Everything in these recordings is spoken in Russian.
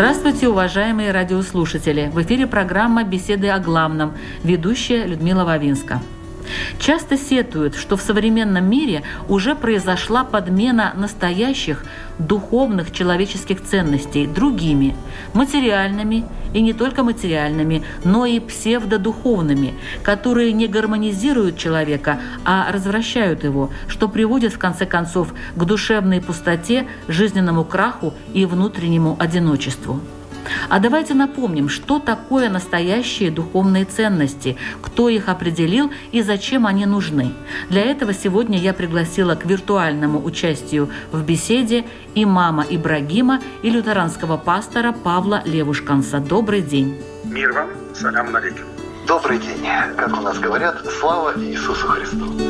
Здравствуйте, уважаемые радиослушатели! В эфире программа «Беседы о главном». Ведущая Людмила Вавинска. Часто сетуют, что в современном мире уже произошла подмена настоящих духовных человеческих ценностей другими, материальными и не только материальными, но и псевдодуховными, которые не гармонизируют человека, а развращают его, что приводит в конце концов к душевной пустоте, жизненному краху и внутреннему одиночеству. А давайте напомним, что такое настоящие духовные ценности, кто их определил и зачем они нужны. Для этого сегодня я пригласила к виртуальному участию в беседе и мама Ибрагима, и лютеранского пастора Павла Левушканса. Добрый день. Мир вам, салям алейкум. Добрый день. Как у нас говорят, слава Иисусу Христу.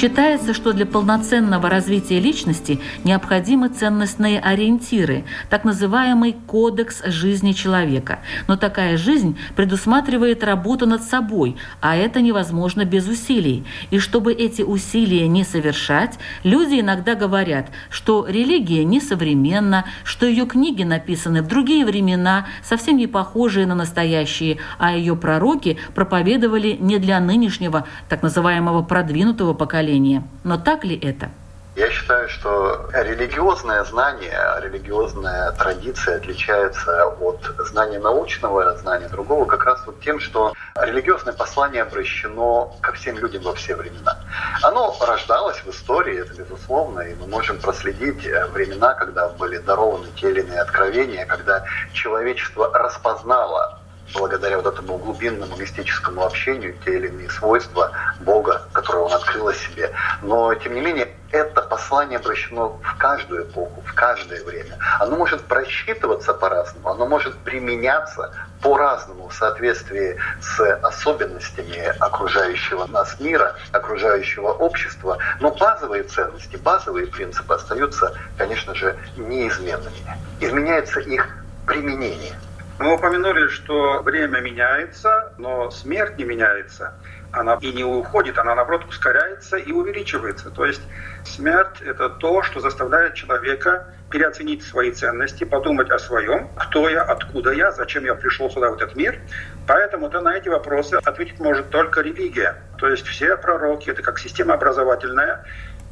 Считается, что для полноценного развития личности необходимы ценностные ориентиры, так называемый кодекс жизни человека. Но такая жизнь предусматривает работу над собой, а это невозможно без усилий. И чтобы эти усилия не совершать, люди иногда говорят, что религия несовременна, что ее книги написаны в другие времена, совсем не похожие на настоящие, а ее пророки проповедовали не для нынешнего так называемого продвинутого поколения, поколения. Но так ли это? Я считаю, что религиозное знание, религиозная традиция отличается от знания научного, знания другого как раз вот тем, что религиозное послание обращено ко всем людям во все времена. Оно рождалось в истории, это безусловно, и мы можем проследить времена, когда были дарованы те или иные откровения, когда человечество распознало благодаря вот этому глубинному мистическому общению те или иные свойства Бога, которые он открыл о себе. Но, тем не менее, это послание обращено в каждую эпоху, в каждое время. Оно может просчитываться по-разному, оно может применяться по-разному в соответствии с особенностями окружающего нас мира, окружающего общества. Но базовые ценности, базовые принципы остаются, конечно же, неизменными. Изменяется их применение – мы упомянули, что время меняется, но смерть не меняется. Она и не уходит, она наоборот ускоряется и увеличивается. То есть смерть – это то, что заставляет человека переоценить свои ценности, подумать о своем, кто я, откуда я, зачем я пришел сюда, в этот мир. Поэтому -то на эти вопросы ответить может только религия. То есть все пророки – это как система образовательная,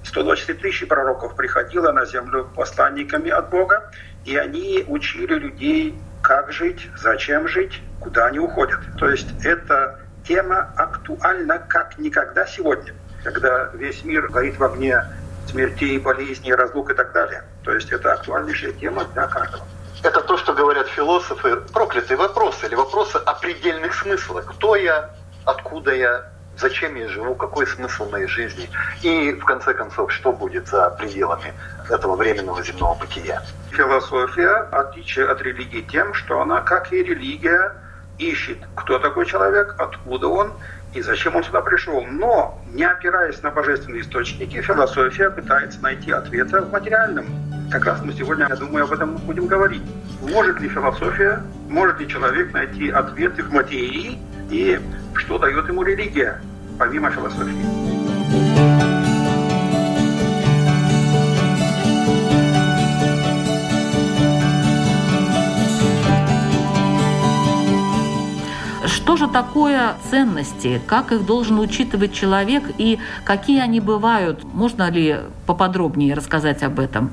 120 тысяч пророков приходило на землю посланниками от Бога, и они учили людей как жить, зачем жить, куда они уходят. То есть эта тема актуальна как никогда сегодня, когда весь мир горит в огне смертей, болезней, разлук и так далее. То есть это актуальнейшая тема для каждого. Это то, что говорят философы, проклятые вопросы или вопросы о предельных смыслах. Кто я, откуда я, зачем я живу, какой смысл моей жизни и, в конце концов, что будет за пределами этого временного земного бытия. Философия отличие от религии тем, что она, как и религия, ищет, кто такой человек, откуда он и зачем он сюда пришел. Но, не опираясь на божественные источники, философия пытается найти ответы в материальном. Как раз мы сегодня, я думаю, об этом будем говорить. Может ли философия, может ли человек найти ответы в материи и что дает ему религия, помимо философии? Что же такое ценности? Как их должен учитывать человек и какие они бывают? Можно ли поподробнее рассказать об этом?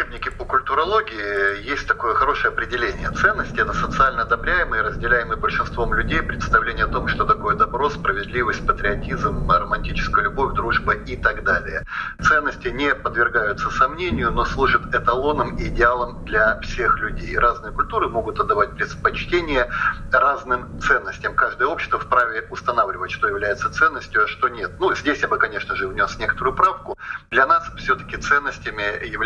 Учебнике по культурологии есть такое хорошее определение. Ценности – это социально одобряемые, разделяемые большинством людей представление о том, что такое добро, справедливость, патриотизм, романтическая любовь, дружба и так далее. Ценности не подвергаются сомнению, но служат эталоном и идеалом для всех людей. Разные культуры могут отдавать предпочтение разным ценностям. Каждое общество вправе устанавливать, что является ценностью, а что нет. Ну, здесь я бы, конечно же, внес некоторую правку. Для нас все-таки ценностями являются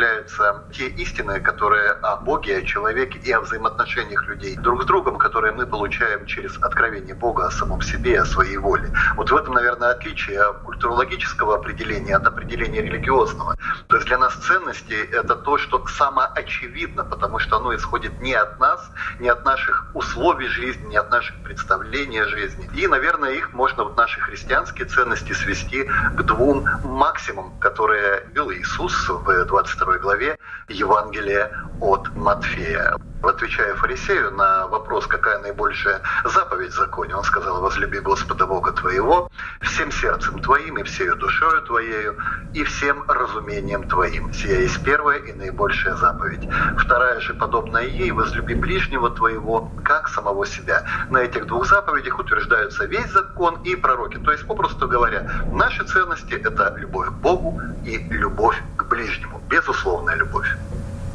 те истины, которые о Боге, о человеке и о взаимоотношениях людей друг с другом, которые мы получаем через откровение Бога о самом себе, о своей воле. Вот в этом, наверное, отличие культурологического определения от определения религиозного. То есть для нас ценности — это то, что самоочевидно, потому что оно исходит не от нас, не от наших условий жизни, не от наших представлений о жизни. И, наверное, их можно, вот наши христианские ценности, свести к двум максимумам, которые вел Иисус в 22 главе Евангелия от Матфея. Отвечая фарисею на вопрос, какая наибольшая заповедь в законе, он сказал, возлюби Господа Бога твоего всем сердцем твоим и всею душою твоею и всем разумением твоим. Сия есть первая и наибольшая заповедь. Вторая же, подобная ей, возлюби ближнего твоего, как самого себя. На этих двух заповедях утверждаются весь закон и пророки. То есть, попросту говоря, наши ценности — это любовь к Богу и любовь ближнему. Безусловная любовь.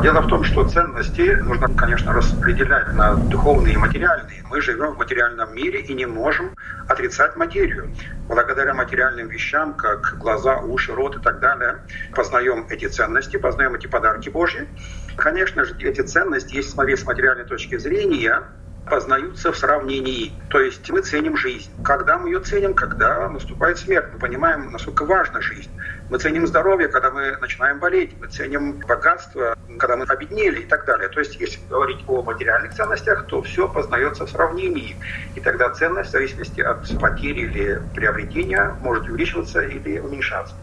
Дело в том, что ценности нужно, конечно, распределять на духовные и материальные. Мы живем в материальном мире и не можем отрицать материю. Благодаря материальным вещам, как глаза, уши, рот и так далее, познаем эти ценности, познаем эти подарки Божьи. Конечно же, эти ценности, если с материальной точки зрения, познаются в сравнении. То есть мы ценим жизнь. Когда мы ее ценим? Когда наступает смерть. Мы понимаем, насколько важна жизнь. Мы ценим здоровье, когда мы начинаем болеть. Мы ценим богатство, когда мы обеднели и так далее. То есть если говорить о материальных ценностях, то все познается в сравнении. И тогда ценность в зависимости от потери или приобретения может увеличиваться или уменьшаться.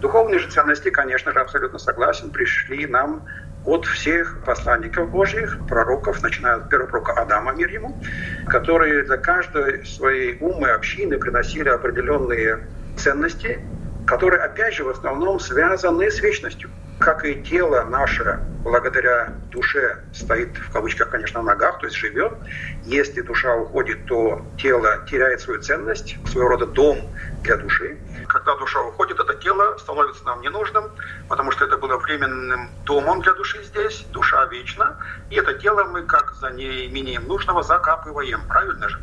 Духовные же ценности, конечно же, абсолютно согласен, пришли нам от всех посланников Божьих, пророков, начиная от первого пророка Адама, мир ему, которые для каждой своей умы, общины приносили определенные ценности, которые, опять же, в основном связаны с вечностью. Как и тело наше, благодаря душе, стоит в кавычках, конечно, на ногах, то есть живет. Если душа уходит, то тело теряет свою ценность, своего рода дом для души. Когда душа уходит, это тело становится нам ненужным, потому что это было временным домом для души здесь, душа вечна, и это тело мы, как за неимением нужного, закапываем, правильно же?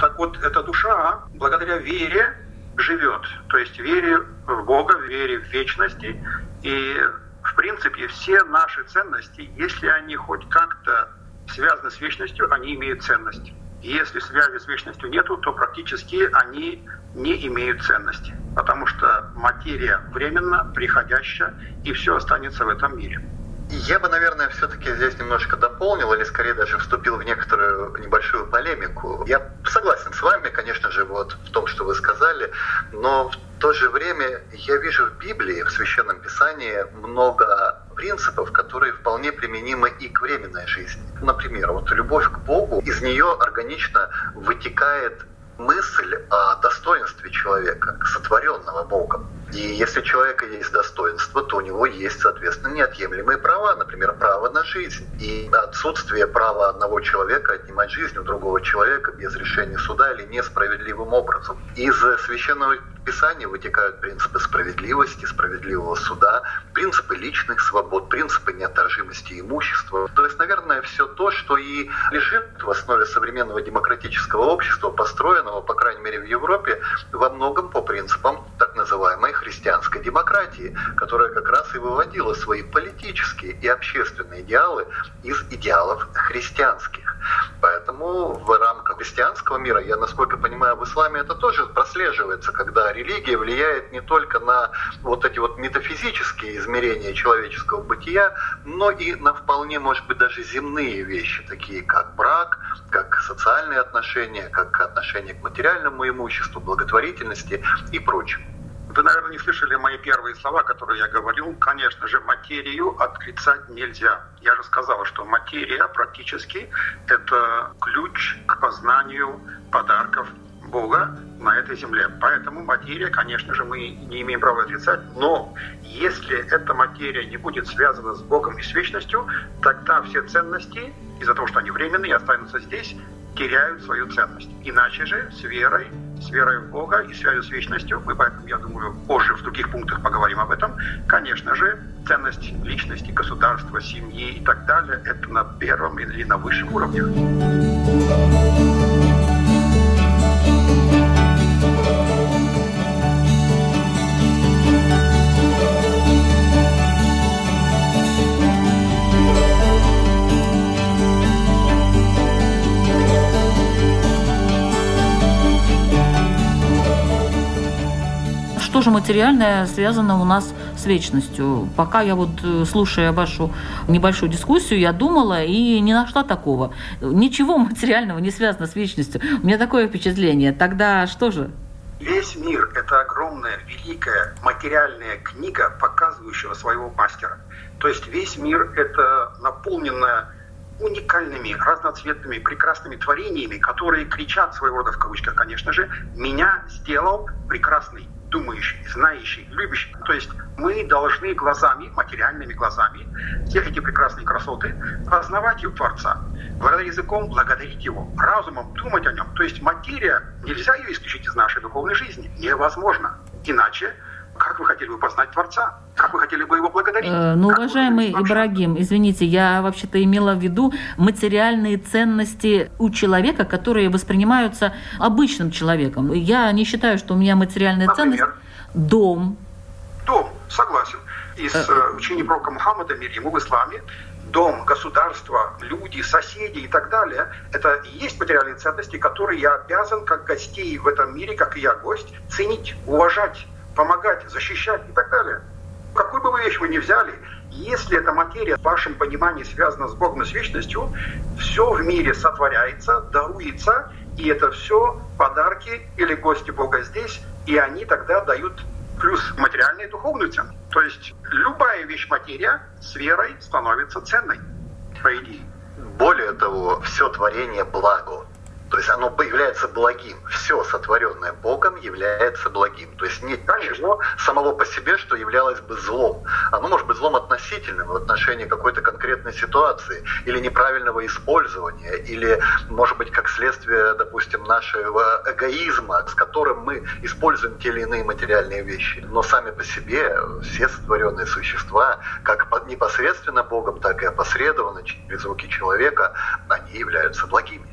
Так вот, эта душа, благодаря вере, живет, то есть вере в Бога, вере в вечности, и в принципе все наши ценности, если они хоть как-то связаны с вечностью, они имеют ценность. Если связи с вечностью нету, то практически они не имеют ценности, потому что материя временно, приходящая, и все останется в этом мире. Я бы, наверное, все-таки здесь немножко дополнил, или скорее даже вступил в некоторую небольшую полемику. Я согласен с вами, конечно же, вот в том, что вы сказали, но в то же время я вижу в Библии, в Священном Писании много принципов, которые вполне применимы и к временной жизни. Например, вот любовь к Богу, из нее органично вытекает мысль о достоинстве человека, сотворенного Богом. И если у человека есть достоинство, то у него есть, соответственно, неотъемлемые права, например, право на жизнь. И отсутствие права одного человека отнимать жизнь у другого человека без решения суда или несправедливым образом. Из священного Писания вытекают принципы справедливости, справедливого суда, принципы личных свобод, принципы неотторжимости имущества. То есть, наверное, все то, что и лежит в основе современного демократического общества, построенного, по крайней мере, в Европе, во многом по принципам так называемой христианской демократии, которая как раз и выводила свои политические и общественные идеалы из идеалов христианских. Поэтому в рамках христианского мира, я насколько понимаю, в исламе это тоже прослеживается, когда религия влияет не только на вот эти вот метафизические измерения человеческого бытия, но и на вполне, может быть, даже земные вещи, такие как брак, как социальные отношения, как отношение к материальному имуществу, благотворительности и прочему. Вы, наверное, не слышали мои первые слова, которые я говорил. Конечно же, материю отрицать нельзя. Я же сказал, что материя практически это ключ к познанию подарков Бога на этой земле. Поэтому материя, конечно же, мы не имеем права отрицать, но если эта материя не будет связана с Богом и с вечностью, тогда все ценности, из-за того, что они временные, останутся здесь, теряют свою ценность. Иначе же с верой, с верой в Бога и связью с вечностью, мы поэтому, я думаю, позже в других пунктах поговорим об этом, конечно же, ценность личности, государства, семьи и так далее, это на первом или на высшем уровне. Что же материальное связано у нас с вечностью? Пока я вот, э, слушая вашу небольшую дискуссию, я думала и не нашла такого. Ничего материального не связано с вечностью. У меня такое впечатление. Тогда что же? Весь мир – это огромная, великая материальная книга, показывающего своего мастера. То есть весь мир – это наполненная уникальными, разноцветными, прекрасными творениями, которые кричат своего рода, в кавычках, конечно же, «меня сделал прекрасный думающий, знающий, любящий. То есть мы должны глазами, материальными глазами, все эти прекрасные красоты, познавать их Творца, языком благодарить Его, разумом думать о Нем. То есть материя, нельзя ее исключить из нашей духовной жизни. Невозможно. Иначе как вы хотели бы познать Творца? Как вы хотели бы его благодарить? Э, ну, как уважаемый Ибрагим, извините, я вообще-то имела в виду материальные ценности у человека, которые воспринимаются обычным человеком. Я не считаю, что у меня материальная Например? ценность – дом. Дом, согласен. Из э, э учения пророка Мухаммада, мир ему в исламе, дом, государство, люди, соседи и так далее, это и есть материальные ценности, которые я обязан, как гостей в этом мире, как и я гость, ценить, уважать помогать, защищать и так далее. Какую бы вы вещь вы ни взяли, если эта материя в вашем понимании связана с Богом и с вечностью, все в мире сотворяется, даруется, и это все подарки или гости Бога здесь, и они тогда дают плюс материальную и духовную цену. То есть любая вещь материя с верой становится ценной, по идее. Более того, все творение благо. То есть оно является благим. Все сотворенное Богом является благим. То есть нет ничего самого по себе, что являлось бы злом. Оно может быть злом относительным в отношении какой-то конкретной ситуации или неправильного использования, или, может быть, как следствие, допустим, нашего эгоизма, с которым мы используем те или иные материальные вещи. Но сами по себе все сотворенные существа, как непосредственно Богом, так и опосредованно через руки человека, они являются благими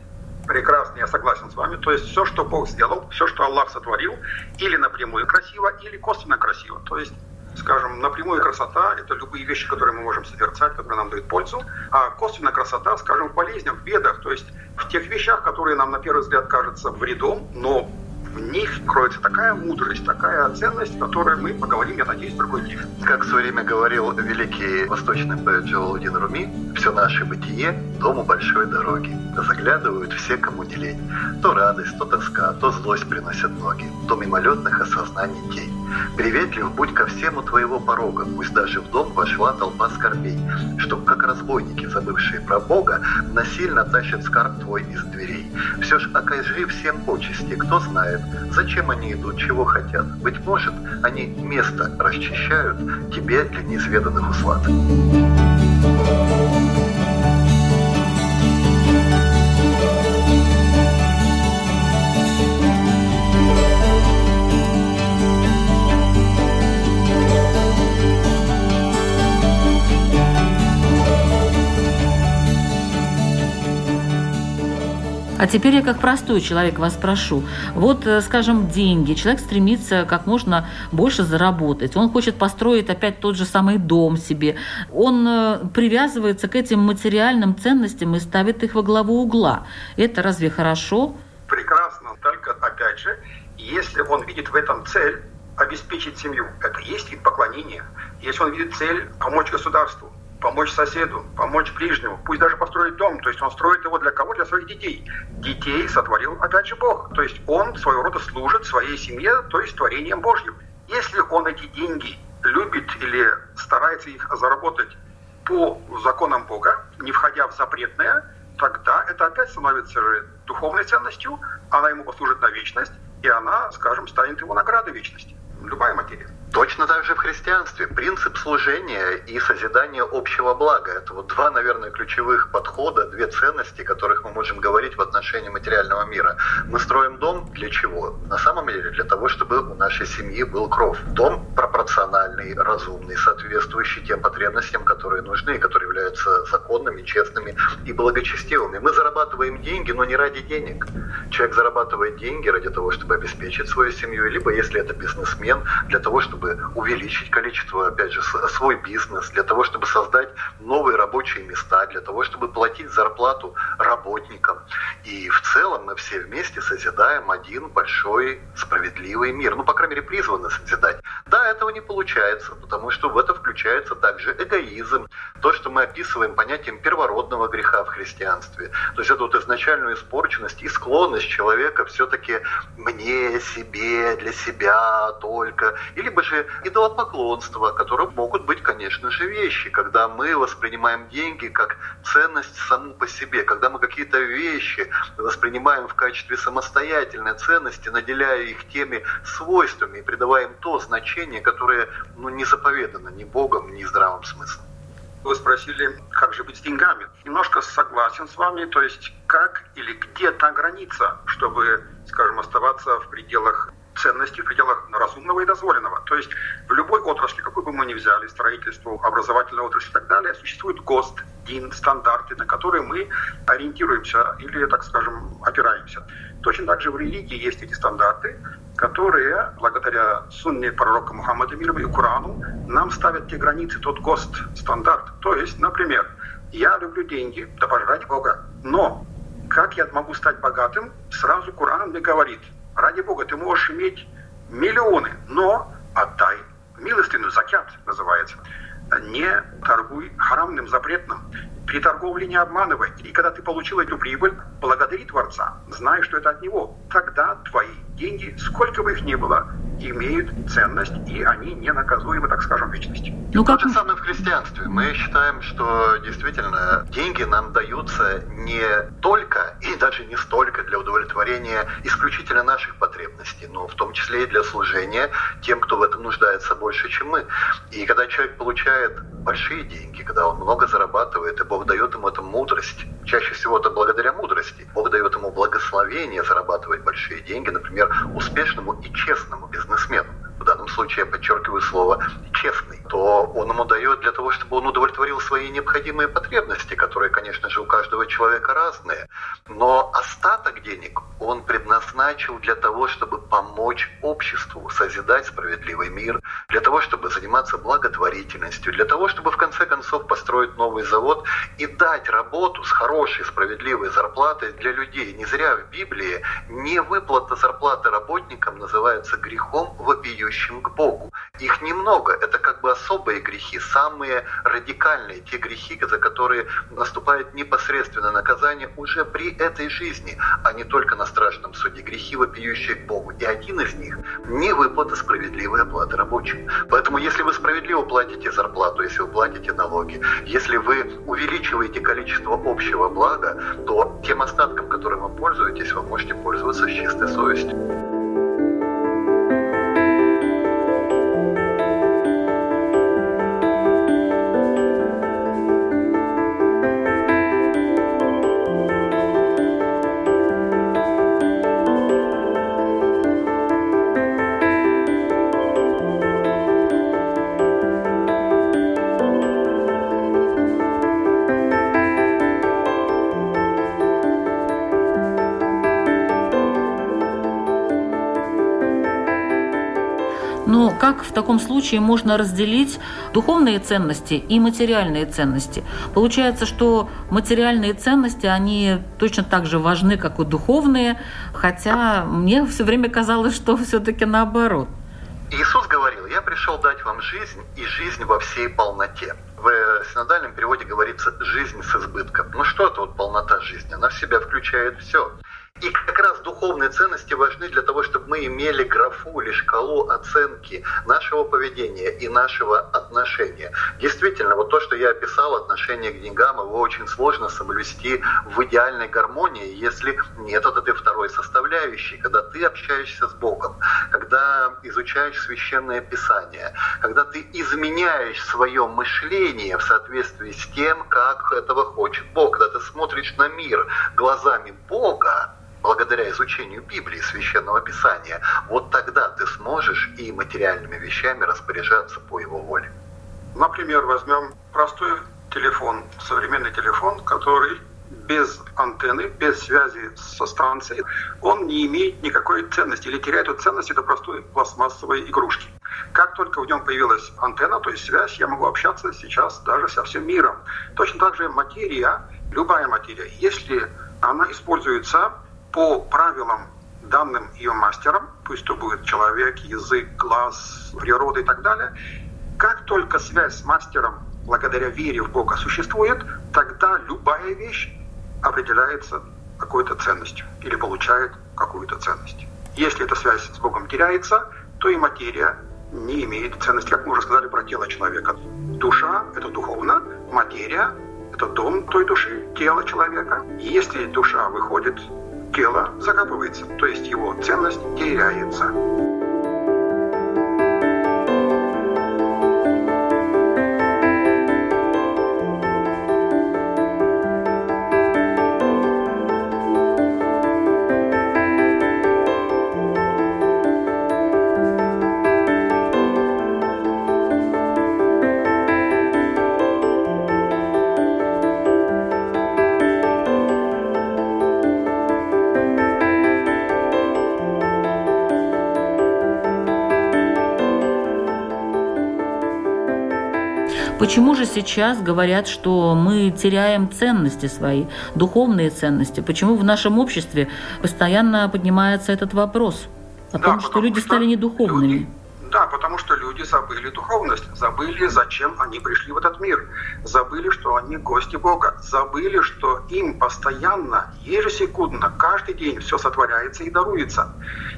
прекрасно, я согласен с вами. То есть все, что Бог сделал, все, что Аллах сотворил, или напрямую красиво, или косвенно красиво. То есть скажем, напрямую красота – это любые вещи, которые мы можем созерцать, которые нам дают пользу, а косвенно красота, скажем, в болезнях, в бедах, то есть в тех вещах, которые нам на первый взгляд кажутся вредом, но в них кроется такая мудрость, такая ценность, о которой мы поговорим, я надеюсь, в другой день. Как в свое время говорил великий восточный поэт Джалаудин Руми, все наше бытие – дому большой дороги. Заглядывают все, кому не лень. То радость, то тоска, то злость приносят ноги, то мимолетных осознаний тень. Приветлив будь ко всему твоего порога, пусть даже в дом вошла толпа скорбей, чтоб, как разбойники, забывшие про Бога, насильно тащат скарб твой из дверей. Все ж окажи всем почести, кто знает, Зачем они идут, чего хотят? Быть может, они место расчищают тебе для неизведанных услад. А теперь я как простой человек вас спрошу. Вот, э, скажем, деньги. Человек стремится как можно больше заработать. Он хочет построить опять тот же самый дом себе. Он э, привязывается к этим материальным ценностям и ставит их во главу угла. Это разве хорошо? Прекрасно. Только, опять же, если он видит в этом цель, обеспечить семью, это есть вид поклонения. Если он видит цель помочь государству, помочь соседу, помочь ближнему, пусть даже построить дом. То есть он строит его для кого? Для своих детей. Детей сотворил опять же Бог. То есть он своего рода служит своей семье, то есть творением Божьим. Если он эти деньги любит или старается их заработать по законам Бога, не входя в запретное, тогда это опять становится духовной ценностью, она ему послужит на вечность, и она, скажем, станет его наградой вечности. Любая материя. Точно так же в христианстве. Принцип служения и созидания общего блага. Это вот два, наверное, ключевых подхода, две ценности, которых мы можем говорить в отношении материального мира. Мы строим дом для чего? На самом деле для того, чтобы у нашей семьи был кров. Дом пропорциональный, разумный, соответствующий тем потребностям, которые нужны, которые являются законными, честными и благочестивыми. Мы зарабатываем деньги, но не ради денег. Человек зарабатывает деньги ради того, чтобы обеспечить свою семью, либо, если это бизнесмен, для того, чтобы чтобы увеличить количество, опять же, свой бизнес, для того, чтобы создать новые рабочие места, для того, чтобы платить зарплату работникам. И в целом мы все вместе созидаем один большой справедливый мир. Ну, по крайней мере, призваны созидать. Этого не получается, потому что в это включается также эгоизм, то, что мы описываем понятием первородного греха в христианстве. То есть это вот изначальную испорченность и склонность человека все-таки мне, себе, для себя только. И либо же идолопоклонство, которые могут быть, конечно же, вещи, когда мы воспринимаем деньги как ценность саму по себе, когда мы какие-то вещи воспринимаем в качестве самостоятельной ценности, наделяя их теми свойствами и придаваем то значение, которое ну, не заповедано ни Богом, ни здравым смыслом. Вы спросили, как же быть с деньгами. Немножко согласен с вами, то есть как или где та граница, чтобы, скажем, оставаться в пределах ценности в пределах разумного и дозволенного. То есть в любой отрасли, какой бы мы ни взяли, строительство, образовательная отрасль и так далее, существует ГОСТ, ДИН, стандарты, на которые мы ориентируемся или, так скажем, опираемся. Точно так же в религии есть эти стандарты, которые, благодаря сунне пророка Мухаммада мира и Корану, нам ставят те границы, тот ГОСТ, стандарт. То есть, например, я люблю деньги, да пожрать Бога, но как я могу стать богатым, сразу Коран мне говорит – Ради Бога, ты можешь иметь миллионы, но отдай милостину, закят называется. Не торгуй харамным, запретным. При торговле не обманывай. И когда ты получил эту прибыль, благодари Творца, зная, что это от Него. Тогда твои деньги, сколько бы их ни было, имеют ценность, и они не наказуемы, так скажем, вечности. Ну, как... То же самое в христианстве. Мы считаем, что действительно деньги нам даются не только и даже не столько для удовлетворения исключительно наших потребностей, но в том числе и для служения тем, кто в этом нуждается больше, чем мы. И когда человек получает большие деньги, когда он много зарабатывает, и Бог дает ему эту мудрость, чаще всего это благодаря мудрости, Бог дает ему благословение зарабатывать большие деньги, например, успешному и честному бизнесмену в данном случае я подчеркиваю слово «честный», то он ему дает для того, чтобы он удовлетворил свои необходимые потребности, которые, конечно же, у каждого человека разные. Но остаток денег он предназначил для того, чтобы помочь обществу созидать справедливый мир, для того, чтобы заниматься благотворительностью, для того, чтобы в конце концов построить новый завод и дать работу с хорошей справедливой зарплатой для людей. Не зря в Библии не выплата зарплаты работникам называется грехом вопиющим вопиющим к Богу. Их немного, это как бы особые грехи, самые радикальные, те грехи, за которые наступает непосредственное наказание уже при этой жизни, а не только на страшном суде. Грехи, вопиющие к Богу. И один из них – не выплата справедливой оплаты рабочим. Поэтому если вы справедливо платите зарплату, если вы платите налоги, если вы увеличиваете количество общего блага, то тем остатком, которым вы пользуетесь, вы можете пользоваться с чистой совестью. Таком случае можно разделить духовные ценности и материальные ценности? Получается, что материальные ценности, они точно так же важны, как и духовные, хотя мне все время казалось, что все-таки наоборот. Иисус говорил, я пришел дать вам жизнь и жизнь во всей полноте. В синодальном переводе говорится «жизнь с избытком». Ну что это вот полнота жизни? Она в себя включает все. И как раз духовные ценности важны для того, чтобы мы имели графу или шкалу оценки нашего поведения и нашего отношения. Действительно, вот то, что я описал, отношение к деньгам, его очень сложно соблюсти в идеальной гармонии, если нет вот этой второй составляющей, когда ты общаешься с Богом, когда изучаешь священное писание, когда ты изменяешь свое мышление в соответствии с тем, как этого хочет Бог, когда ты смотришь на мир глазами Бога, благодаря изучению Библии, Священного Писания, вот тогда ты сможешь и материальными вещами распоряжаться по его воле. Например, возьмем простой телефон, современный телефон, который без антенны, без связи со станцией, он не имеет никакой ценности или теряет эту ценность до простой пластмассовой игрушки. Как только в нем появилась антенна, то есть связь, я могу общаться сейчас даже со всем миром. Точно так же материя, любая материя, если она используется по правилам, данным ее мастером, пусть то будет человек, язык, глаз, природа и так далее, как только связь с мастером благодаря вере в Бога существует, тогда любая вещь определяется какой-то ценностью или получает какую-то ценность. Если эта связь с Богом теряется, то и материя не имеет ценности, как мы уже сказали про тело человека. Душа – это духовно, материя – это дом той души, тело человека. И если душа выходит тело закапывается, то есть его ценность теряется. Почему же сейчас говорят, что мы теряем ценности свои, духовные ценности? Почему в нашем обществе постоянно поднимается этот вопрос о том, что люди что стали недуховными? Люди, да, потому что люди забыли духовность, забыли, зачем они пришли в этот мир, забыли, что они гости Бога, забыли, что им постоянно, ежесекундно, каждый день все сотворяется и даруется.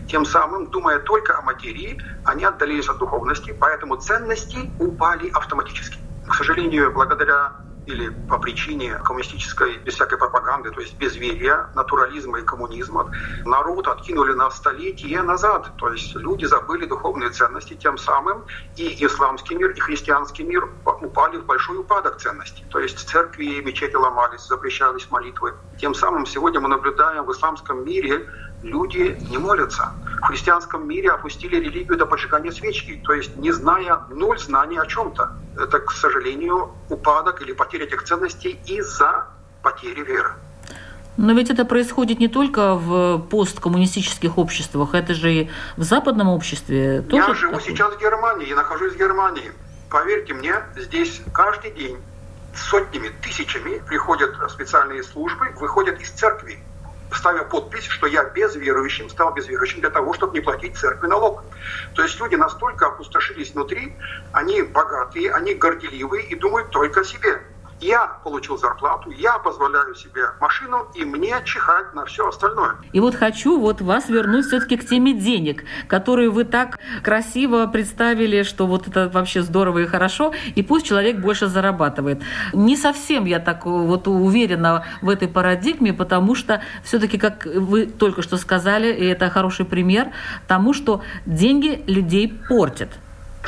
Тем самым, думая только о материи, они отдалились от духовности, поэтому ценности упали автоматически к сожалению, благодаря или по причине коммунистической, без всякой пропаганды, то есть безверия, натурализма и коммунизма, народ откинули на столетия назад. То есть люди забыли духовные ценности, тем самым и исламский мир, и христианский мир упали в большой упадок ценностей. То есть церкви и мечети ломались, запрещались молитвы. Тем самым сегодня мы наблюдаем в исламском мире люди не молятся. В христианском мире опустили религию до поджигания свечки, то есть не зная, ноль знаний о чем-то. Это, к сожалению, упадок или потеря этих ценностей из-за потери веры. Но ведь это происходит не только в посткоммунистических обществах, это же и в западном обществе тоже. Я живу такое? сейчас в Германии, я нахожусь в Германии. Поверьте мне, здесь каждый день сотнями, тысячами приходят специальные службы, выходят из церкви ставя подпись, что я безверующим, стал безверующим для того, чтобы не платить церкви налог. То есть люди настолько опустошились внутри, они богатые, они горделивые и думают только о себе. Я получил зарплату, я позволяю себе машину, и мне чихать на все остальное. И вот хочу вот вас вернуть все-таки к теме денег, которые вы так красиво представили, что вот это вообще здорово и хорошо, и пусть человек больше зарабатывает. Не совсем я так вот уверена в этой парадигме, потому что все-таки, как вы только что сказали, и это хороший пример тому, что деньги людей портят.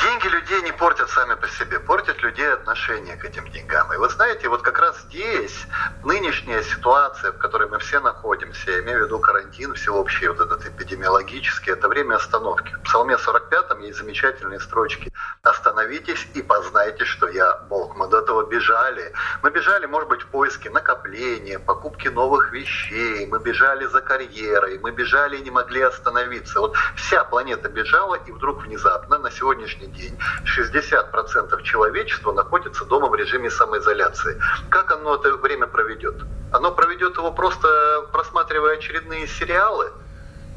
Деньги людей не портят сами по себе, портят людей отношение к этим деньгам. И вы знаете, вот как раз здесь нынешняя ситуация, в которой мы все находимся, я имею в виду карантин всеобщий, вот этот эпидемиологический, это время остановки. В Псалме 45 есть замечательные строчки. «Остановитесь и познайте, что я Бог». Мы до этого бежали. Мы бежали, может быть, в поиске накопления, покупки новых вещей, мы бежали за карьерой, мы бежали и не могли остановиться. Вот вся планета бежала, и вдруг внезапно на сегодняшний день 60% человечества находится дома в режиме самоизоляции. Как оно это время проведет? Оно проведет его просто просматривая очередные сериалы,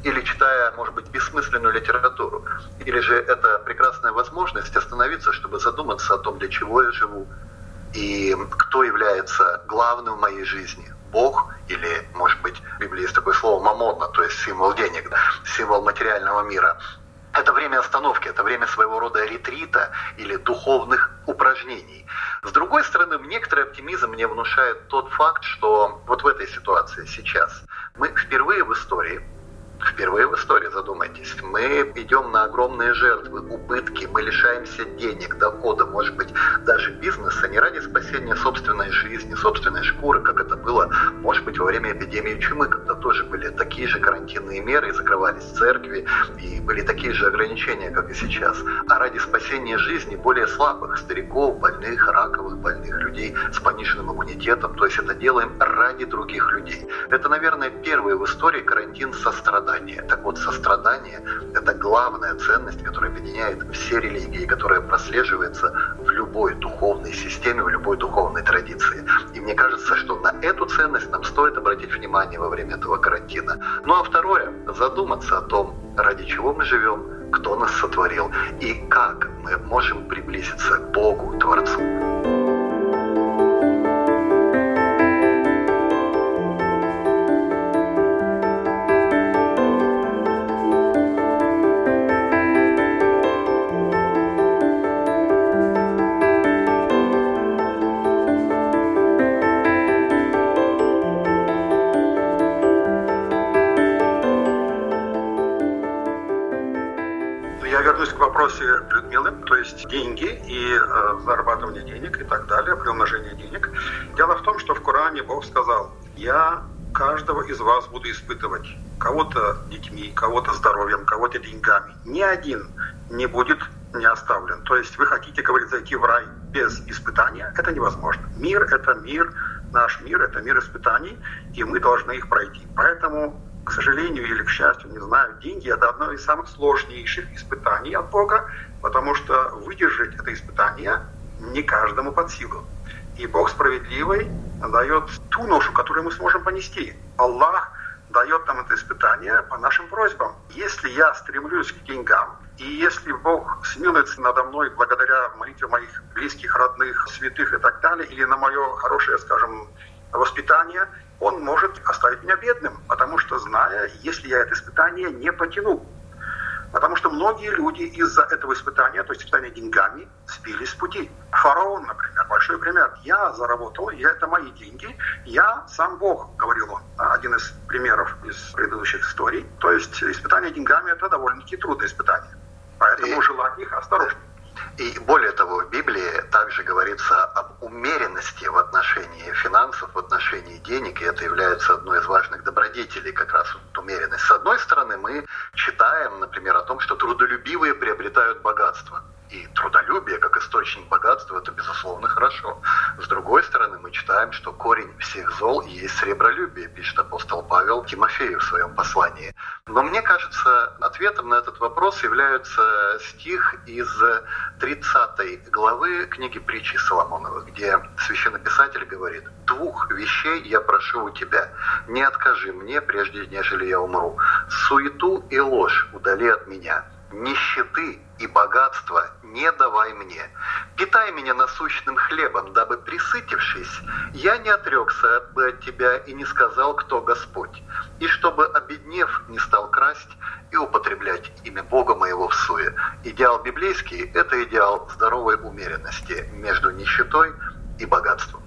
или читая, может быть, бессмысленную литературу, или же это прекрасная возможность остановиться, чтобы задуматься о том, для чего я живу, и кто является главным в моей жизни, Бог или, может быть, в Библии есть такое слово «мамонна», то есть символ денег, символ материального мира. Это время остановки, это время своего рода ретрита или духовных упражнений. С другой стороны, некоторый оптимизм мне внушает тот факт, что вот в этой ситуации сейчас мы впервые в истории Впервые в истории, задумайтесь. Мы идем на огромные жертвы, убытки, мы лишаемся денег, дохода, может быть, даже бизнеса не ради спасения собственной жизни, собственной шкуры, как это было, может быть, во время эпидемии чумы, когда тоже были такие же карантинные меры, и закрывались церкви, и были такие же ограничения, как и сейчас. А ради спасения жизни более слабых, стариков, больных, раковых больных, людей с пониженным иммунитетом. То есть это делаем ради других людей. Это, наверное, первый в истории карантин сострадания сострадание. Так вот, сострадание – это главная ценность, которая объединяет все религии, которая прослеживается в любой духовной системе, в любой духовной традиции. И мне кажется, что на эту ценность нам стоит обратить внимание во время этого карантина. Ну а второе – задуматься о том, ради чего мы живем, кто нас сотворил и как мы можем приблизиться к Богу, Творцу. Зарабатывание денег и так далее, приумножение денег. Дело в том, что в Коране Бог сказал, я каждого из вас буду испытывать. Кого-то детьми, кого-то здоровьем, кого-то деньгами. Ни один не будет не оставлен. То есть вы хотите, говорит, зайти в рай без испытания, это невозможно. Мир – это мир, наш мир – это мир испытаний, и мы должны их пройти. Поэтому к сожалению или к счастью, не знаю, деньги – это одно из самых сложнейших испытаний от Бога, потому что выдержать это испытание не каждому под силу. И Бог справедливый дает ту ношу, которую мы сможем понести. Аллах дает нам это испытание по нашим просьбам. Если я стремлюсь к деньгам, и если Бог смилуется надо мной благодаря молитве моих близких, родных, святых и так далее, или на мое хорошее, скажем, воспитание, он может оставить меня бедным, потому что зная, если я это испытание не потяну. Что многие люди из-за этого испытания, то есть испытания деньгами, сбились с пути. Фараон, например, большой пример. Я заработал, я, это мои деньги, я сам Бог, говорил он. Один из примеров из предыдущих историй. То есть испытание деньгами – это довольно-таки трудное испытание. Поэтому и... желать их осторожнее. И более того, в Библии также говорится об умеренности в отношении финансов, в отношении денег, и это является одной из важных добродетелей, как раз вот умеренность. С одной стороны, мы читаем, например, о том, что трудолюбивые приобретают богатство. И трудолюбие, как источник богатства, это, безусловно, хорошо. С другой стороны, мы читаем, что корень всех зол есть сребролюбие, пишет апостол Павел Тимофею в своем послании. Но мне кажется, ответом на этот вопрос является стих из 30 главы книги притчи Соломонова, где священнописатель говорит, «Двух вещей я прошу у тебя, не откажи мне, прежде нежели я умру. Суету и ложь удали от меня, нищеты и богатства не давай мне. Питай меня насущным хлебом, дабы, присытившись, я не отрекся бы от тебя и не сказал, кто Господь, и чтобы, обеднев, не стал красть и употреблять имя Бога моего в суе. Идеал библейский – это идеал здоровой умеренности между нищетой и богатством.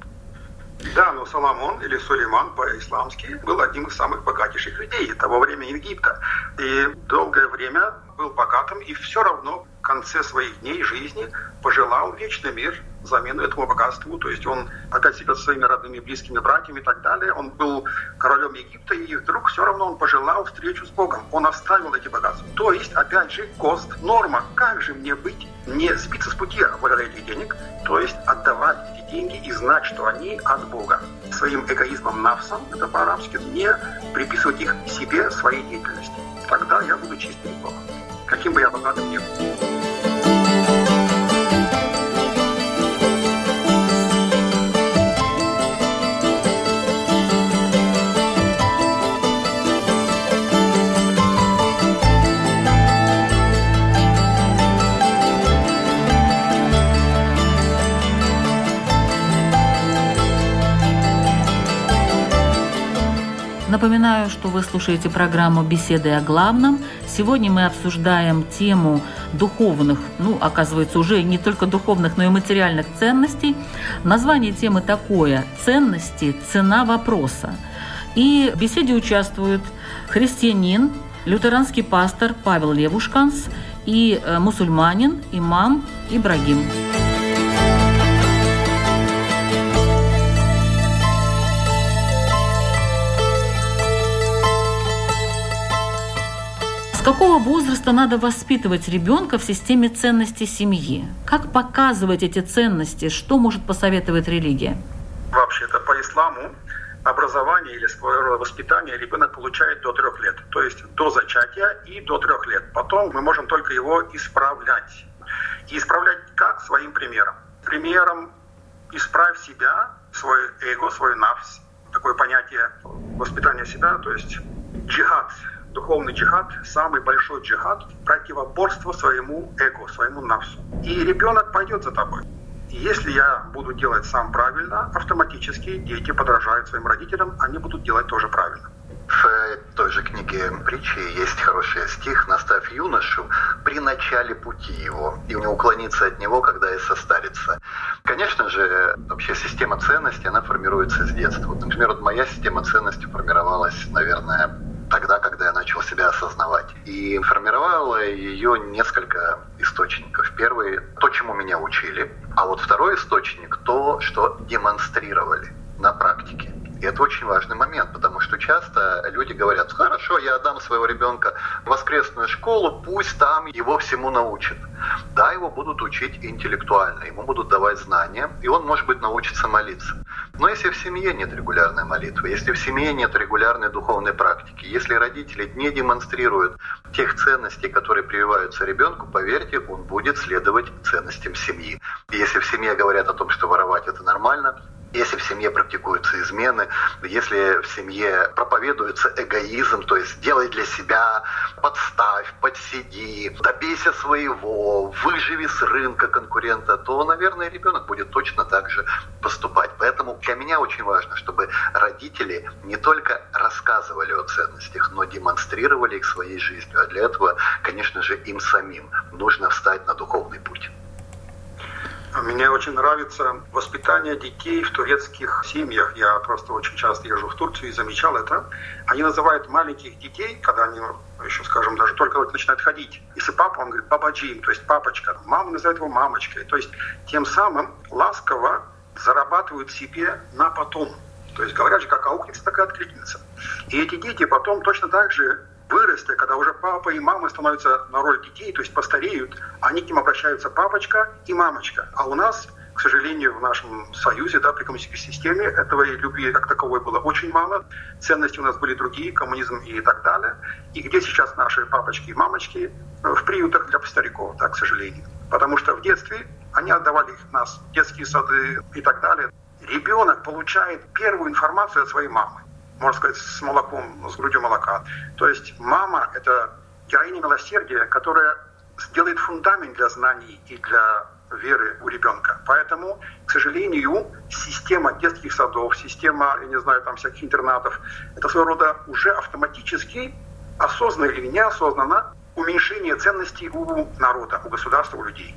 Да, но Соломон или Сулейман по-исламски был одним из самых богатейших людей того времени Египта. И долгое время был богатым и все равно в конце своих дней жизни пожелал вечный мир замену этому богатству. То есть он опять со своими родными, близкими братьями и так далее. Он был королем Египта, и вдруг все равно он пожелал встречу с Богом. Он оставил эти богатства. То есть, опять же, кост, норма. Как же мне быть, не сбиться с пути благодаря этих денег, то есть отдавать эти деньги и знать, что они от Бога. Своим эгоизмом навсом, это по-арабски, не приписывать их себе, своей деятельности. Тогда я буду чист перед Богом. Каким бы я богатым ни был. Напоминаю, что вы слушаете программу «Беседы о главном». Сегодня мы обсуждаем тему духовных, ну, оказывается, уже не только духовных, но и материальных ценностей. Название темы такое «Ценности. Цена вопроса». И в беседе участвуют христианин, лютеранский пастор Павел Левушканс и э, мусульманин, имам Ибрагим. Какого возраста надо воспитывать ребенка в системе ценностей семьи? Как показывать эти ценности? Что может посоветовать религия? Вообще-то по исламу образование или воспитание ребенок получает до трех лет, то есть до зачатия и до трех лет. Потом мы можем только его исправлять. И исправлять как? Своим примером. Примером исправь себя, свой эго, свой нафс, такое понятие воспитания себя, то есть джихад, духовный джихад, самый большой джихад, противоборство своему эго, своему нафсу. И ребенок пойдет за тобой. И если я буду делать сам правильно, автоматически дети подражают своим родителям, они будут делать тоже правильно. В той же книге притчи есть хороший стих «Наставь юношу при начале пути его и не уклониться от него, когда и состарится». Конечно же, вообще система ценностей, она формируется с детства. Например, вот моя система ценностей формировалась, наверное, тогда, когда я начал себя осознавать. И формировало ее несколько источников. Первый – то, чему меня учили. А вот второй источник – то, что демонстрировали на практике. И это очень важный момент, потому что часто люди говорят, хорошо, я отдам своего ребенка в воскресную школу, пусть там его всему научат. Да, его будут учить интеллектуально, ему будут давать знания, и он, может быть, научится молиться. Но если в семье нет регулярной молитвы, если в семье нет регулярной духовной практики, если родители не демонстрируют тех ценностей, которые прививаются ребенку, поверьте, он будет следовать ценностям семьи. Если в семье говорят о том, что воровать это нормально, если в семье практикуются измены, если в семье проповедуется эгоизм, то есть делай для себя, подставь, подсиди, добейся своего, выживи с рынка конкурента, то, наверное, ребенок будет точно так же поступать. Поэтому для меня очень важно, чтобы родители не только рассказывали о ценностях, но демонстрировали их своей жизнью. А для этого, конечно же, им самим нужно встать на духовный путь. Мне очень нравится воспитание детей в турецких семьях. Я просто очень часто езжу в Турцию и замечал это. Они называют маленьких детей, когда они еще, скажем, даже только вот начинают ходить. Если папа, он говорит бабаджим, то есть папочка. Мама называет его мамочкой. То есть тем самым ласково зарабатывают себе на потом. То есть говорят же, как аукнется, так и откликнется. И эти дети потом точно так же выросли, когда уже папа и мама становятся на роль детей, то есть постареют, они к ним обращаются папочка и мамочка. А у нас, к сожалению, в нашем союзе, да, при коммунистической системе, этого любви как таковой было очень мало. Ценности у нас были другие, коммунизм и так далее. И где сейчас наши папочки и мамочки? В приютах для стариков, да, к сожалению. Потому что в детстве они отдавали их нас, детские сады и так далее. Ребенок получает первую информацию от своей мамы можно сказать, с молоком, с грудью молока. То есть мама – это героиня милосердия, которая сделает фундамент для знаний и для веры у ребенка. Поэтому, к сожалению, система детских садов, система, я не знаю, там всяких интернатов, это своего рода уже автоматически, осознанно или неосознанно, уменьшение ценностей у народа, у государства, у людей.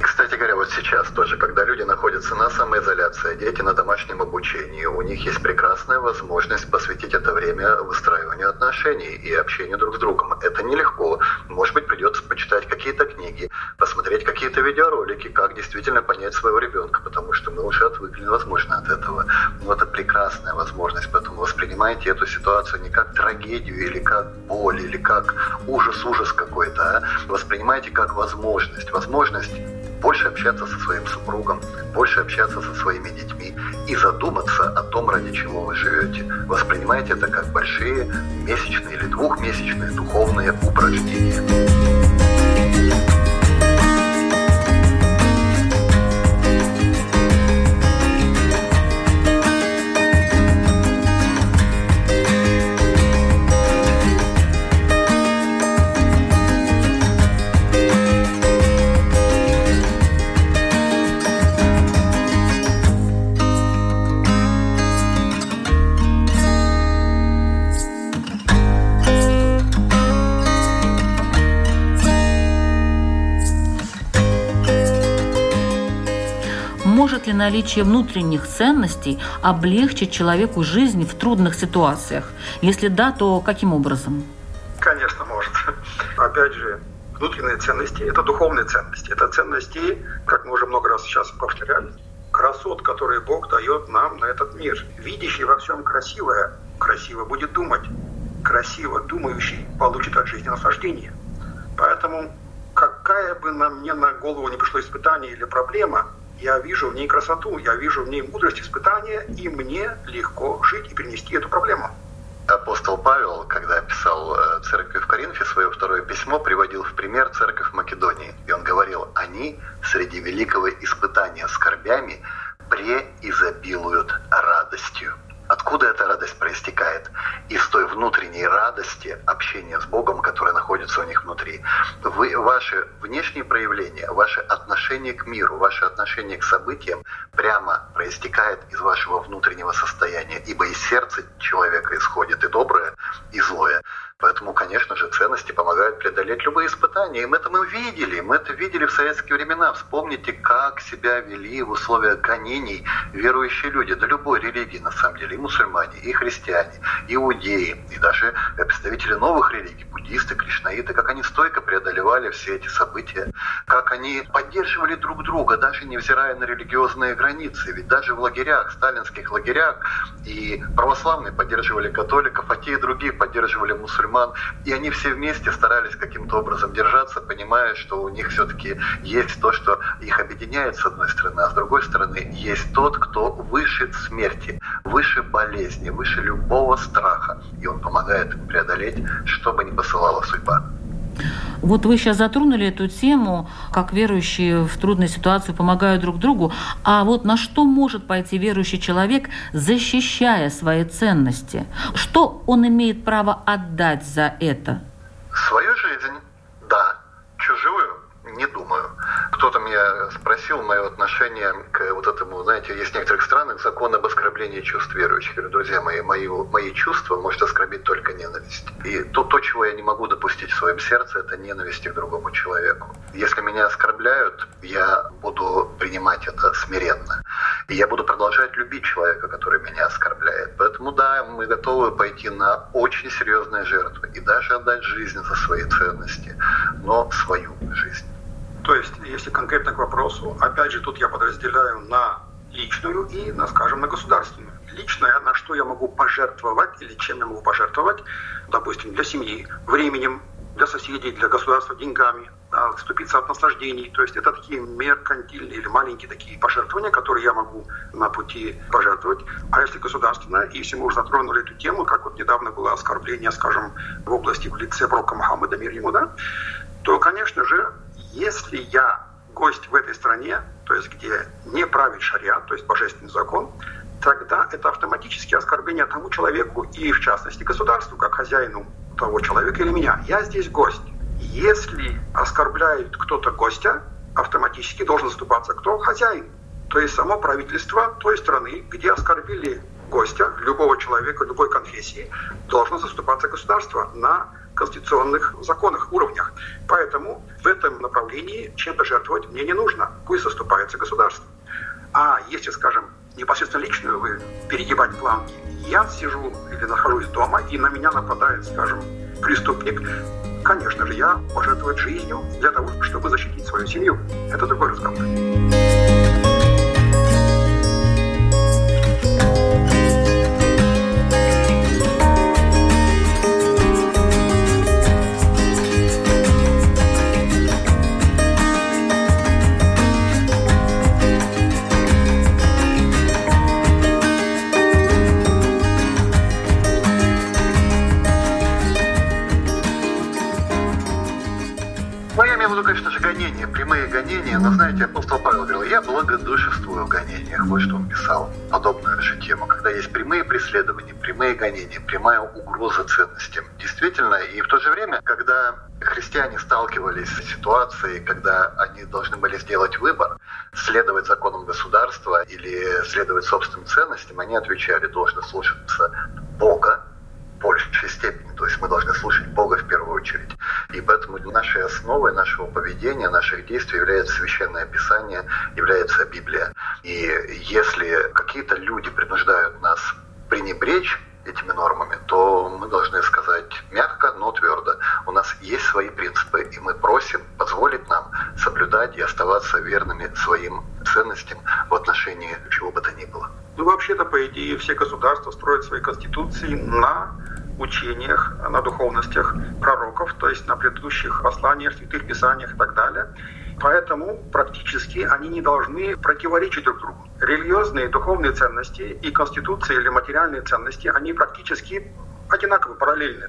Кстати говоря, вот сейчас тоже, когда люди находятся на самоизоляции, дети на домашнем обучении, у них есть прекрасная возможность посвятить это время выстраиванию отношений и общению друг с другом. Это нелегко. Может быть, придется почитать какие-то книги, посмотреть какие-то видеоролики, как действительно понять своего ребенка, потому что мы уже отвыкли, возможно, от этого. Но это прекрасная возможность, поэтому воспринимайте эту ситуацию не как трагедию или как боль, или как ужас-ужас какой-то, а воспринимайте как возможность. Возможность больше общаться со своим супругом, больше общаться со своими детьми и задуматься о том, ради чего вы живете. Воспринимайте это как большие месячные или двухмесячные духовные упражнения. Наличие внутренних ценностей облегчить человеку жизнь в трудных ситуациях? Если да, то каким образом? Конечно, может. Опять же, внутренние ценности – это духовные ценности. Это ценности, как мы уже много раз сейчас повторяли, красот, которые Бог дает нам на этот мир. Видящий во всем красивое, красиво будет думать. Красиво думающий получит от жизни наслаждение. Поэтому какая бы нам мне на голову не пришло испытание или проблема, я вижу в ней красоту, я вижу в ней мудрость испытания, и мне легко жить и перенести эту проблему. Апостол Павел, когда писал э, церкви в Коринфе свое второе письмо, приводил в пример церковь Македонии. И он говорил, они среди великого испытания скорбями преизобилуют радостью. Откуда эта радость проистекает? Из той внутренней радости общения с Богом, которая находится у них внутри. Вы, ваши внешние проявления, ваше отношение к миру, ваше отношение к событиям прямо проистекает из вашего внутреннего состояния, ибо из сердца человека исходит и доброе, и злое. Поэтому, конечно же, ценности помогают преодолеть любые испытания. И мы это мы видели. Мы это видели в советские времена. Вспомните, как себя вели в условиях гонений верующие люди. Да любой религии, на самом деле. И мусульмане, и христиане, и иудеи, и даже представители новых религий, буддисты, кришнаиты, как они стойко преодолевали все эти события, как они поддерживали друг друга, даже невзирая на религиозные границы. Ведь даже в лагерях, сталинских лагерях, и православные поддерживали католиков, а те и другие поддерживали мусульман мусульман, и они все вместе старались каким-то образом держаться, понимая, что у них все-таки есть то, что их объединяет с одной стороны, а с другой стороны есть тот, кто выше смерти, выше болезни, выше любого страха, и он помогает им преодолеть, что бы ни посылала судьба. Вот вы сейчас затронули эту тему, как верующие в трудной ситуации помогают друг другу. А вот на что может пойти верующий человек, защищая свои ценности? Что он имеет право отдать за это? Свою жизнь, да. Чужую не думаю. Кто-то меня спросил мое отношение к вот этому, знаете, есть в некоторых странах закон об оскорблении чувств верующих. Говорю, друзья мои, мои, мои чувства может оскорбить только ненависть. И то, то, чего я не могу допустить в своем сердце, это ненависть к другому человеку. Если меня оскорбляют, я буду принимать это смиренно. И я буду продолжать любить человека, который меня оскорбляет. Поэтому да, мы готовы пойти на очень серьезные жертвы и даже отдать жизнь за свои ценности, но свою жизнь. То есть, если конкретно к вопросу, опять же, тут я подразделяю на личную и, на, скажем, на государственную. Личное, на что я могу пожертвовать или чем я могу пожертвовать, допустим, для семьи, временем, для соседей, для государства деньгами, отступиться от наслаждений. То есть это такие меркантильные или маленькие такие пожертвования, которые я могу на пути пожертвовать. А если государственное, и если мы уже затронули эту тему, как вот недавно было оскорбление, скажем, в области в лице пророка Мухаммада, мир да, то, конечно же, если я гость в этой стране, то есть где не правит шариат, то есть божественный закон, тогда это автоматически оскорбление тому человеку и, в частности, государству, как хозяину того человека или меня. Я здесь гость. Если оскорбляет кто-то гостя, автоматически должен заступаться кто? Хозяин. То есть само правительство той страны, где оскорбили гостя, любого человека, любой конфессии, должно заступаться государство на конституционных законах, уровнях. Поэтому в этом направлении чем-то жертвовать мне не нужно. Пусть заступается государство. А если, скажем, непосредственно личную вы перегибать планки, я сижу или нахожусь дома, и на меня нападает, скажем, преступник, конечно же, я пожертвовать жизнью для того, чтобы защитить свою семью. Это другой разговор. Но знаете, апостол Павел говорил, я благодушествую в гонениях. Вот что он писал. Подобную же тему. Когда есть прямые преследования, прямые гонения, прямая угроза ценностям. Действительно, и в то же время, когда христиане сталкивались с ситуацией, когда они должны были сделать выбор, следовать законам государства или следовать собственным ценностям, они отвечали, должны слушаться Бога, большей степени. То есть мы должны слушать Бога в первую очередь. И поэтому нашей основой нашего поведения, наших действий является Священное Писание, является Библия. И если какие-то люди принуждают нас пренебречь этими нормами, то мы должны сказать мягко, но твердо. У нас есть свои принципы, и мы просим позволить нам соблюдать и оставаться верными своим ценностям в отношении чего бы то ни было. Ну, вообще-то, по идее, все государства строят свои конституции на учениях, на духовностях пророков, то есть на предыдущих посланиях, святых писаниях и так далее. Поэтому практически они не должны противоречить друг другу. Религиозные духовные ценности и конституции или материальные ценности, они практически одинаково параллельны.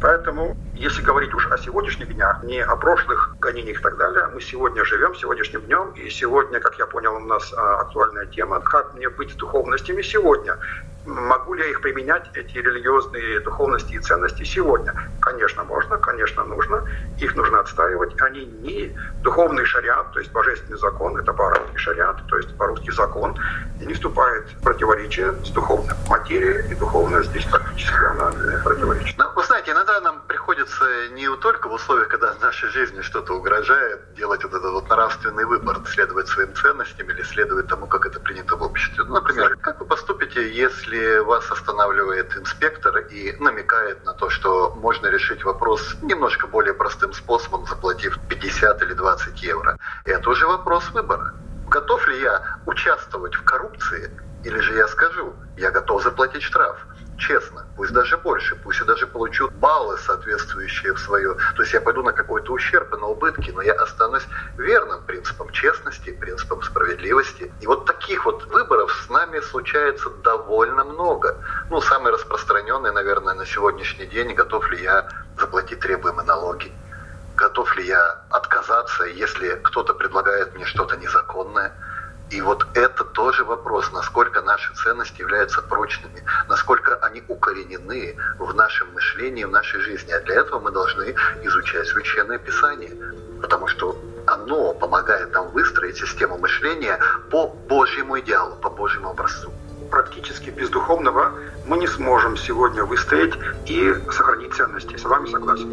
Поэтому, если говорить уж о сегодняшних днях, не о прошлых гонениях и так далее, мы сегодня живем сегодняшним днем, и сегодня, как я понял, у нас а, актуальная тема, как мне быть с духовностями сегодня. Могу ли я их применять, эти религиозные духовности и ценности сегодня? Конечно, можно, конечно, нужно. Их нужно отстаивать. Они не духовный шариат, то есть божественный закон, это по-арабски шариат, то есть по-русски закон, и не вступает в противоречие с духовным. Материя и духовная здесь практически она противоречит. Ну, вы знаете, иногда нам приходится не только в условиях, когда в нашей жизни что-то угрожает, делать вот этот вот нравственный выбор, следовать своим ценностям или следовать тому, как это принято в обществе. Ну, например, как вы поступите, если если вас останавливает инспектор и намекает на то, что можно решить вопрос немножко более простым способом, заплатив 50 или 20 евро, это уже вопрос выбора. Готов ли я участвовать в коррупции, или же я скажу, я готов заплатить штраф – честно, пусть даже больше, пусть я даже получу баллы, соответствующие в свое. То есть я пойду на какой-то ущерб и на убытки, но я останусь верным принципам честности, принципам справедливости. И вот таких вот выборов с нами случается довольно много. Ну, самый распространенный, наверное, на сегодняшний день, готов ли я заплатить требуемые налоги, готов ли я отказаться, если кто-то предлагает мне что-то незаконное – и вот это тоже вопрос, насколько наши ценности являются прочными, насколько они укоренены в нашем мышлении, в нашей жизни. А для этого мы должны изучать Священное Писание, потому что оно помогает нам выстроить систему мышления по Божьему идеалу, по Божьему образцу. Практически без духовного мы не сможем сегодня выстоять и сохранить ценности. С вами согласен.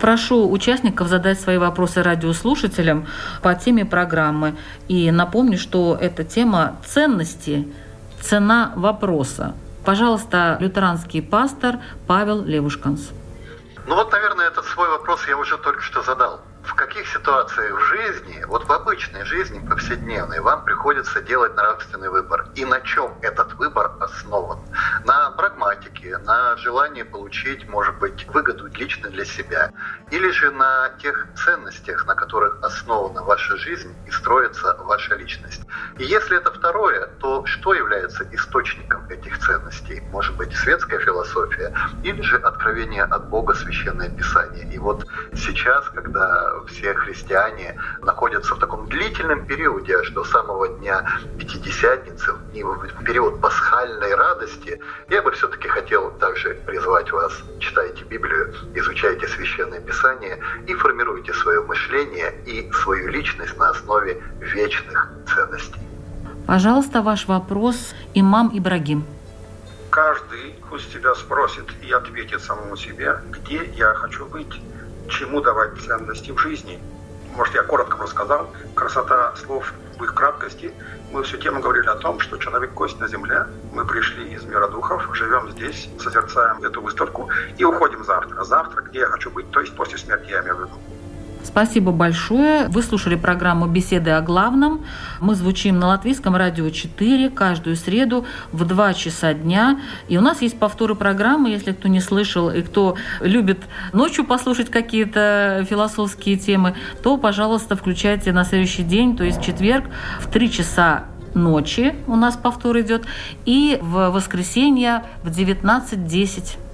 Попрошу участников задать свои вопросы радиослушателям по теме программы. И напомню, что эта тема ценности, цена вопроса. Пожалуйста, лютеранский пастор Павел Левушканс. Ну вот, наверное, этот свой вопрос я уже только что задал в каких ситуациях в жизни, вот в обычной жизни, повседневной, вам приходится делать нравственный выбор? И на чем этот выбор основан? На прагматике, на желании получить, может быть, выгоду лично для себя? Или же на тех ценностях, на которых основана ваша жизнь и строится ваша личность? И если это второе, то что является источником этих ценностей? Может быть, светская философия или же откровение от Бога, священное писание? И вот сейчас, когда все христиане находятся в таком длительном периоде, аж до самого дня Пятидесятницы, в период пасхальной радости, я бы все-таки хотел также призвать вас, читайте Библию, изучайте Священное Писание и формируйте свое мышление и свою личность на основе вечных ценностей. Пожалуйста, ваш вопрос, имам Ибрагим. Каждый пусть себя спросит и ответит самому себе, где я хочу быть чему давать ценности в жизни. Может, я коротко рассказал. Красота слов в их краткости. Мы всю тему говорили о том, что человек кость на земле. Мы пришли из мира духов, живем здесь, созерцаем эту выставку и уходим завтра. Завтра, где я хочу быть, то есть после смерти я имею в виду. Спасибо большое. Вы слушали программу «Беседы о главном». Мы звучим на Латвийском радио 4 каждую среду в 2 часа дня. И у нас есть повторы программы, если кто не слышал и кто любит ночью послушать какие-то философские темы, то, пожалуйста, включайте на следующий день, то есть четверг в 3 часа ночи у нас повтор идет, и в воскресенье в 19.10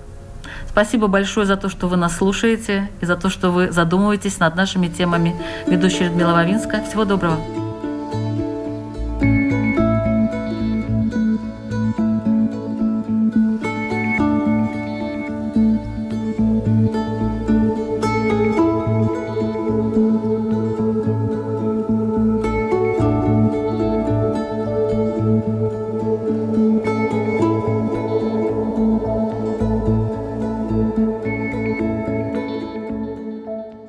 Спасибо большое за то, что вы нас слушаете и за то, что вы задумываетесь над нашими темами. Ведущая Людмила Вавинска. Всего доброго.